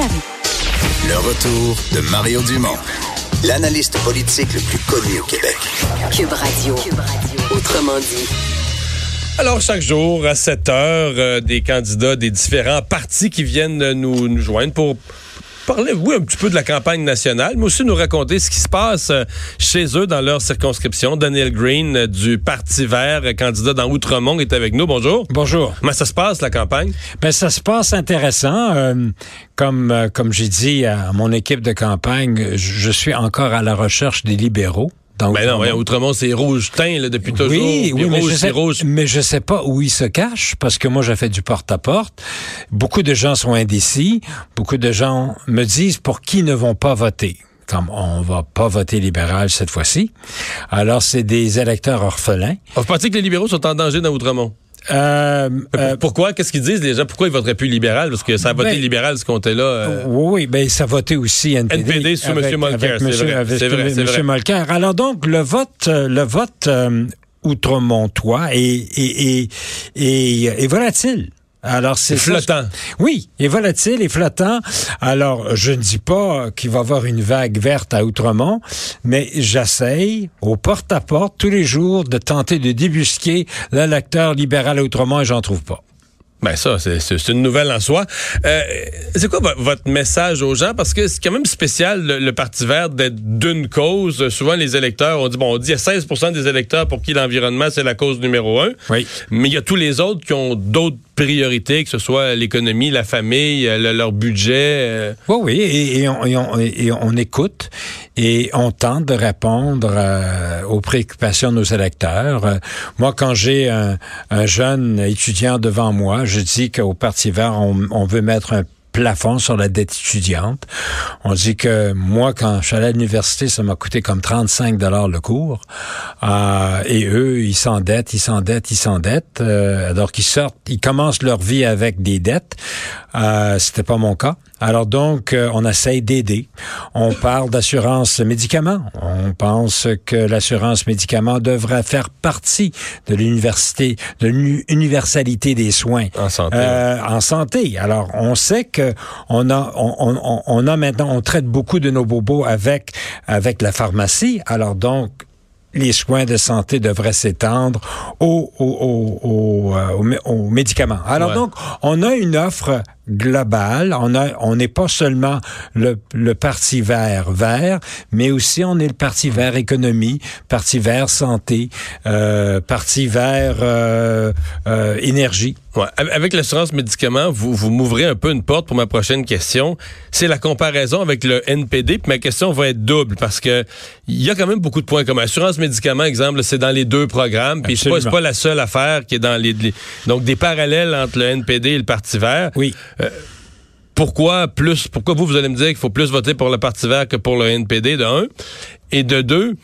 Le retour de Mario Dumont, l'analyste politique le plus connu au Québec. Cube Radio. Autrement dit. Alors, chaque jour, à 7 heures, euh, des candidats des différents partis qui viennent nous, nous joindre pour parler, oui, un petit peu de la campagne nationale, mais aussi nous raconter ce qui se passe euh, chez eux dans leur circonscription. Daniel Green euh, du Parti vert, euh, candidat dans Outremont, est avec nous. Bonjour. Bonjour. Comment ça se passe, la campagne? Ben, ça se passe intéressant. Euh, comme comme j'ai dit à mon équipe de campagne, je suis encore à la recherche des libéraux. Ben non, ouais, Outremont, c'est rouge teint là, depuis toujours. Oui, oui, mais rouge, je, sais, rouge. mais je sais pas où ils se cachent parce que moi, j'ai fait du porte-à-porte. Beaucoup de gens sont indécis. Beaucoup de gens me disent pour qui ne vont pas voter? Comme on va pas voter libéral cette fois-ci. Alors, c'est des électeurs orphelins. Vous pensez que les libéraux sont en danger dans Outremont? Euh, euh, Pourquoi? Qu'est-ce qu'ils disent, gens? Pourquoi ils voteraient plus libéral? Parce que ça a voté Ben, libéral, ce comté-là. euh, Oui, oui, ben ça votait aussi NPD. NPD sous avec- M. Molker, c'est vrai, avec c'est vrai, M. vrai. Molker. Alors donc, le vote, euh, le vote euh, outremontois est, est, est, est, est volatile. Alors c'est flottant. Oui, est volatile et flottant. Alors je ne dis pas qu'il va y avoir une vague verte à Outremont, mais j'essaye au porte-à-porte tous les jours de tenter de débusquer l'électeur libéral à Outremont et j'en trouve pas. Ben ça, c'est- une nouvelle en soi. Euh, c'est quoi vo- votre message aux gens? Parce que c'est quand même spécial, le, le Parti vert, d'être d'une cause. Souvent, les électeurs, on dit, bon, on dit, il y a 16 des électeurs pour qui l'environnement, c'est la cause numéro un. Oui. Mais il y a tous les autres qui ont d'autres priorités, que ce soit l'économie, la famille, euh, le- leur budget. euh. Oui, oui, et, on, écoute et on tente de répondre euh, aux préoccupations de nos électeurs. Moi, quand j'ai un, un jeune étudiant devant moi, je dis qu'au Parti vert, on, on veut mettre un plafond sur la dette étudiante. On dit que moi, quand je suis allé à l'université, ça m'a coûté comme 35 dollars le cours. Euh, et eux, ils s'endettent, ils s'endettent, ils s'endettent. Euh, alors qu'ils sortent, ils commencent leur vie avec des dettes. Euh, C'était pas mon cas. Alors donc, euh, on essaye d'aider. On parle d'assurance médicaments. On pense que l'assurance médicaments devrait faire partie de l'université, de l'universalité des soins En santé, Euh, en santé. Alors, on sait que on a, on, on- on a maintenant, on traite beaucoup de nos bobos avec avec la pharmacie. Alors donc. Les soins de santé devraient s'étendre aux, aux, aux, aux, euh, aux mé- aux médicaments. Alors Ouais. donc, on a une offre globale. On a, on n'est pas seulement le, le parti vert vert, mais aussi on est le parti vert économie, parti vert santé, euh, parti vert euh, euh, énergie. Ouais. Avec- l'assurance médicaments, vous, vous m'ouvrez un peu une porte pour ma prochaine question. C'est la comparaison avec le NPD. Puis ma question va être double parce que il y a quand même beaucoup de points communs. Assurance médicaments, exemple, c'est dans les deux programmes. Puis c'est pas, pas la seule affaire qui est dans les, les- donc des parallèles entre le NPD et le Parti Vert. Oui. Pourquoi plus Pourquoi vous vous allez me dire qu'il faut plus voter pour le Parti Vert que pour le NPD de un? Et de deux.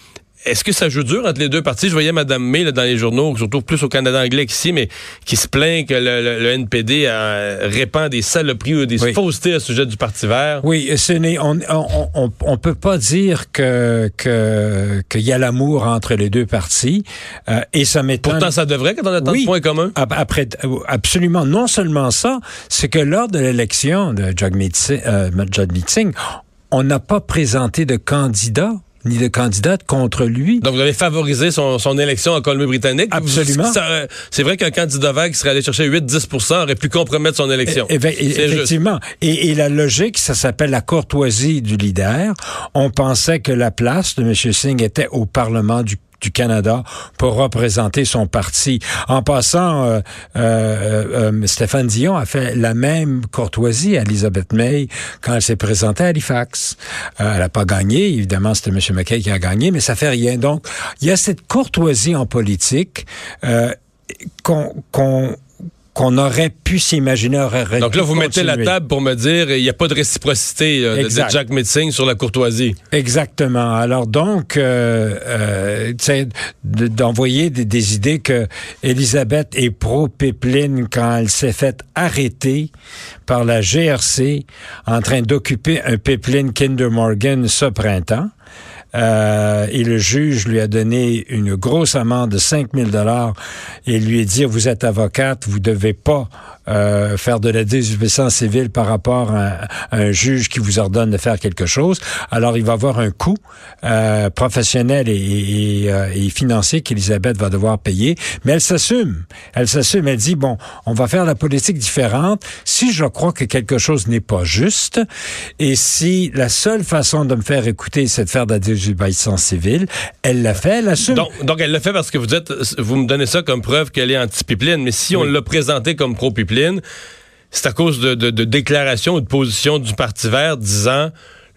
Est-ce que ça joue dur entre les deux partis? Je voyais Mme May là, dans les journaux, surtout plus au Canada anglais qu'ici, mais qui se plaint que le, le- le NPD euh, répand des saloperies ou des Oui. faussetés au sujet du Parti vert. Oui, ce n'est, on, on, on, on peut pas dire que que qu'il y a l'amour entre les deux partis euh, et ça m'étonne. Pourtant, ça devrait quand on a tant Oui. de points communs. Ap- Après, euh, absolument. Non seulement ça, c'est que lors de l'élection de Jagmeet Singh, euh, Jagmeet Singh, on n'a pas présenté de candidat ni de candidate contre lui. Donc, vous avez favorisé son, son élection en Colombie-Britannique. Absolument. C'est vrai qu'un candidat vert qui serait allé chercher 8-10 aurait pu compromettre son élection. Eh, eh, juste. effectivement. Et, et la logique, ça s'appelle la courtoisie du leader. On pensait que la place de M. Singh était au Parlement du du Canada pour représenter son parti. En passant, euh, euh, euh, Stéphane Dion a fait la même courtoisie à Elizabeth May quand elle s'est présentée à Halifax. Elle n'a pas gagné, évidemment, c'était M. McKay qui a gagné, mais ça fait rien. Donc, il y a cette courtoisie en politique qu'on qu'on aurait pu s'imaginer. aurait Donc là, vous mettez la table pour me dire il n'y a pas de réciprocité euh, de. Jack Metzing sur la courtoisie. Exactement. Alors donc, euh, euh, d'envoyer des, des idées que Elisabeth est pro-pipeline quand elle s'est faite arrêter par la GRC en train d'occuper un pipeline Kinder Morgan ce printemps. Euh, et le juge lui a donné une grosse amende de 5 000 dollars et lui a dit vous êtes avocate, vous devez pas euh, faire de la désobéissance civile par rapport à, un juge qui vous ordonne de faire quelque chose. Alors, il va avoir un coût euh, professionnel et, et, euh, et financier qu'Elisabeth va devoir payer. Mais elle s'assume. Elle s'assume. Elle dit, bon, on va faire la politique différente. Si je crois que quelque chose n'est pas juste et si la seule façon de me faire écouter, c'est de faire de la désobéissance civile, elle l'a fait, elle assume. Donc, donc elle l'a fait parce que vous êtes, vous me donnez ça comme preuve qu'elle est anti-pipeline. Mais si on l'a présenté comme pro-pipeline, c'est à cause de, de, de déclarations ou de positions du Parti vert disant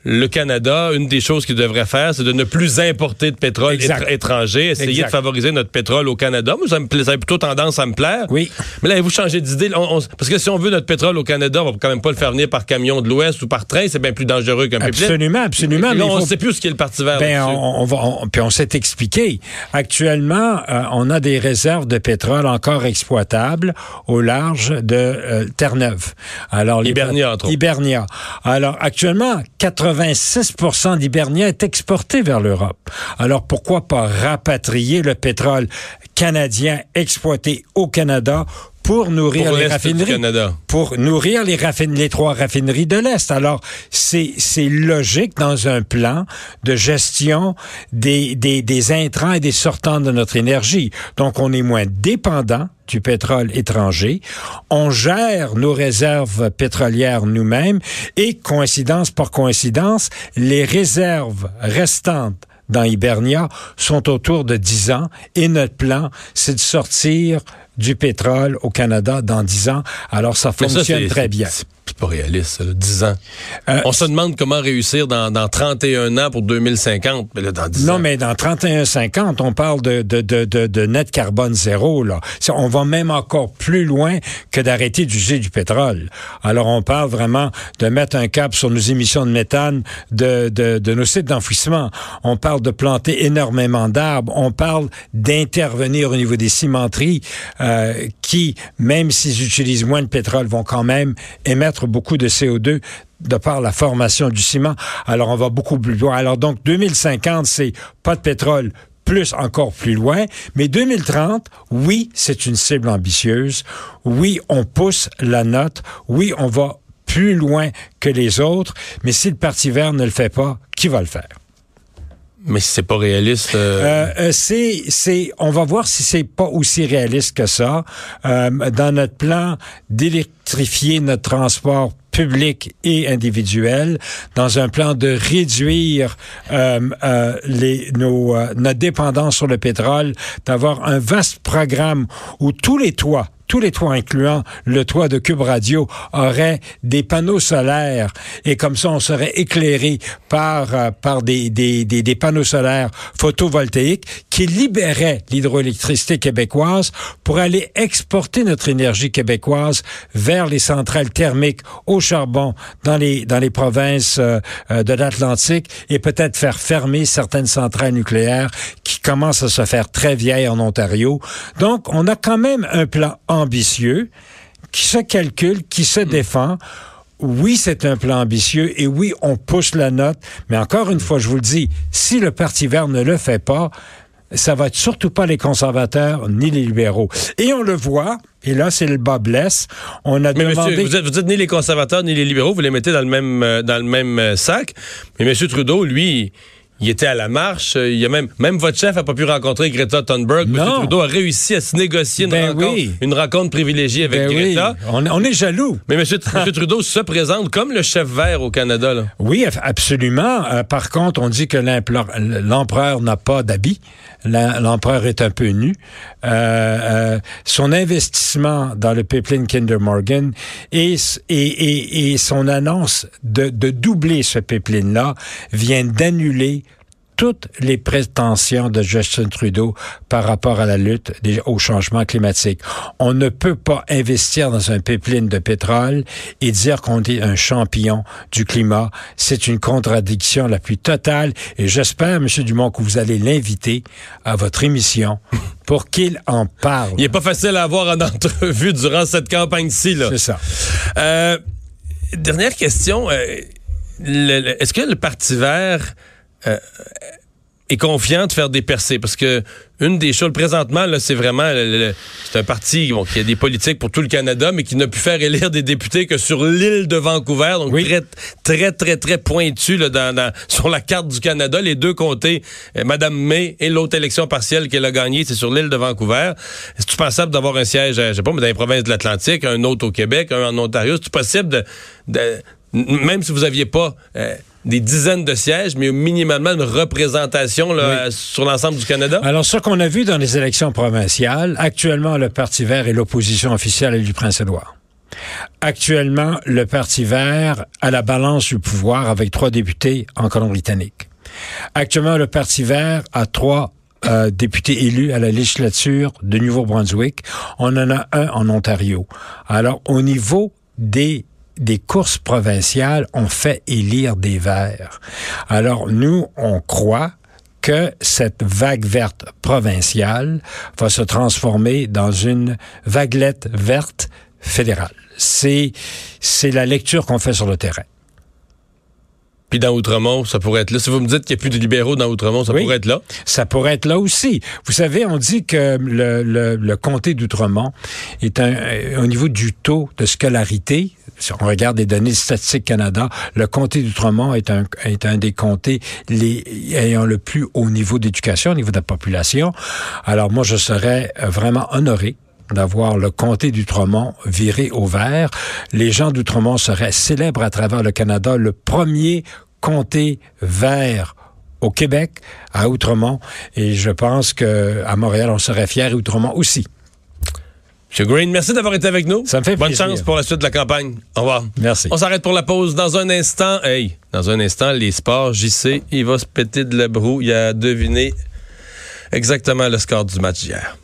le Canada, une des choses qu'il devrait faire, c'est de ne plus importer de pétrole étranger, essayer de favoriser notre pétrole au Canada. Moi, ça, me ça a plutôt tendance à me plaire. Oui. Mais là, vous changez d'idée? parce que si on veut notre pétrole au Canada, on va quand même pas le faire venir par camion de l'Ouest ou par train. C'est bien plus dangereux qu'un pipeline. Absolument, absolument. mais on ne sait plus ce qu'est le Parti vert. Ben, on, va, puis on s'est expliqué. Actuellement, euh, on a des réserves de pétrole encore exploitables au large de euh, Terre-Neuve. Alors, Hibernia, entre autres. Hibernia. Alors, actuellement, 80 86 d'Hibernia est exporté vers l'Europe. Alors pourquoi pas rapatrier le pétrole canadien exploité au Canada pour nourrir les raffineries, pour nourrir les, les trois raffineries de l'Est. Alors, c'est, c'est logique dans un plan de gestion des, des, des intrants et des sortants de notre énergie. Donc, on est moins dépendant du pétrole étranger. On gère nos réserves pétrolières nous-mêmes et, coïncidence par coïncidence, les réserves restantes dans Hibernia sont autour de 10 ans et notre plan, c'est de sortir du pétrole au Canada dans 10 ans. Alors, ça fonctionne très bien c'est pas réaliste, là, 10 ans. Euh, on se demande comment réussir dans, dans 31 ans pour 2050, mais là, dans 10 non, ans. Non, mais dans 31, 50, on parle de, de, de, de, net carbone zéro, là. On va même encore plus loin que d'arrêter d'user du pétrole. Alors, on parle vraiment de mettre un cap sur nos émissions de méthane de, de, de nos sites d'enfouissement. On parle de planter énormément d'arbres. On parle d'intervenir au niveau des cimenteries euh, qui, même s'ils utilisent moins de pétrole, vont quand même émettre beaucoup de CO2 de par la formation du ciment. Alors, on va beaucoup plus loin. Alors, donc, 2050, c'est pas de pétrole, plus encore plus loin. Mais 2030, oui, c'est une cible ambitieuse. Oui, on pousse la note. Oui, on va plus loin que les autres. Mais si le Parti vert ne le fait pas, qui va le faire? Mais c'est pas réaliste. Euh... Euh, euh c'est, c'est, on va voir si c'est pas aussi réaliste que ça. Dans notre plan d'électrifier notre transport public et individuel, dans un plan de réduire euh, euh, les, nos, notre dépendance sur le pétrole, d'avoir un vaste programme où tous les toits tous les toits, incluant le toit de Cube Radio, auraient des panneaux solaires et comme ça, on serait éclairé par, euh, par des, des, des, des, panneaux solaires photovoltaïques qui libéraient l'hydroélectricité québécoise pour aller exporter notre énergie québécoise vers les centrales thermiques au charbon dans les, dans les provinces euh, euh, de l'Atlantique et peut-être faire fermer certaines centrales nucléaires qui commencent à se faire très vieilles en Ontario. Donc, on a quand même un plan ambitieux, qui se calcule, qui se hmm. défend. Oui, c'est un plan ambitieux et oui, on pousse la note. Mais encore une fois, je vous le dis, si le Parti vert ne le fait pas, ça va être surtout pas les conservateurs ni les libéraux. Et on le voit, et là, c'est le bas blesse. On a mais demandé... Monsieur, vous, dites ni les conservateurs ni les libéraux, vous les mettez dans le même, euh, dans le même euh, sac. Mais M. Trudeau, lui il était à la marche. Il y a même, même votre chef n'a pas pu rencontrer Greta Thunberg. M. Trudeau a réussi à se négocier une, ben rencontre, une rencontre privilégiée avec ben Greta. On, on, est jaloux. Mais M. Trudeau se présente comme le chef vert au Canada. Là. Oui, absolument. Euh, par contre, on dit que l'empereur n'a pas d'habit. L'empereur est un peu nu. Euh, euh, son investissement dans le pipeline Kinder Morgan et, son annonce de, de doubler ce pipeline-là vient d'annuler toutes les prétentions de Justin Trudeau par rapport à la lutte au changement climatique. On ne peut pas investir dans un pipeline de pétrole et dire qu'on est un champion du climat. C'est une contradiction la plus totale et j'espère, Monsieur Dumont, que vous allez l'inviter à votre émission pour qu'il en parle. Il n'est pas facile à avoir en entrevue durant cette campagne-ci. C'est ça. Euh, dernière question. Euh, est-ce que le Parti vert euh, est confiant de faire des percées parce que une des choses présentement là c'est vraiment c'est un parti bon, qui a des politiques pour tout le Canada mais qui n'a pu faire élire des députés que sur l'île de Vancouver donc très très très très pointu là, dans, sur la carte du Canada. Les deux comtés euh, Madame May et l'autre élection partielle qu'elle a gagnée c'est sur l'île de Vancouver. Est-ce pensable d'avoir un siège je sais pas mais dans les provinces de l'Atlantique un autre au Québec un en Ontario? C'est possible de, même si vous aviez pas euh, des dizaines de sièges, mais minimalement une représentation sur l'ensemble du Canada? Alors, ce qu'on a vu dans les élections provinciales, actuellement, le Parti vert est l'opposition officielle du Prince-Édouard. Actuellement, le Parti vert a la balance du pouvoir avec trois députés en Colombie-Britannique. Actuellement, le Parti vert a trois euh, députés élus à la législature de Nouveau-Brunswick. On en a un en Ontario. Alors, au niveau des des courses provinciales ont fait élire des verts. Alors nous, on croit que cette vague verte provinciale va se transformer dans une vaguelette verte fédérale. C'est, c'est la lecture qu'on fait sur le terrain. Puis dans Outremont, ça pourrait être là. Si vous me dites qu'il n'y a plus de libéraux dans Outremont, ça pourrait être là. Ça pourrait être là aussi. Vous savez, on dit que le, le, comté d'Outremont est un, euh, au niveau du taux de scolarité, si on regarde les données statistiques Canada, le comté d'Outremont est un, est un des comtés les, ayant le plus haut niveau d'éducation au niveau de la population. Alors moi, je serais vraiment honoré d'avoir le comté d'Outremont viré au vert. Les gens d'Outremont seraient célèbres à travers le Canada, le premier comté vert au Québec, à Outremont, et je pense que à Montréal, on serait fiers, et Outremont aussi. M. Green, merci d'avoir été avec nous. Ça me fait Bonne chance pour la suite de la campagne. Au revoir. Merci. On s'arrête pour la pause. Dans un instant, hey, dans un instant, les sports, JC, il va se péter de la broue. Il a deviné exactement le score du match d'hier.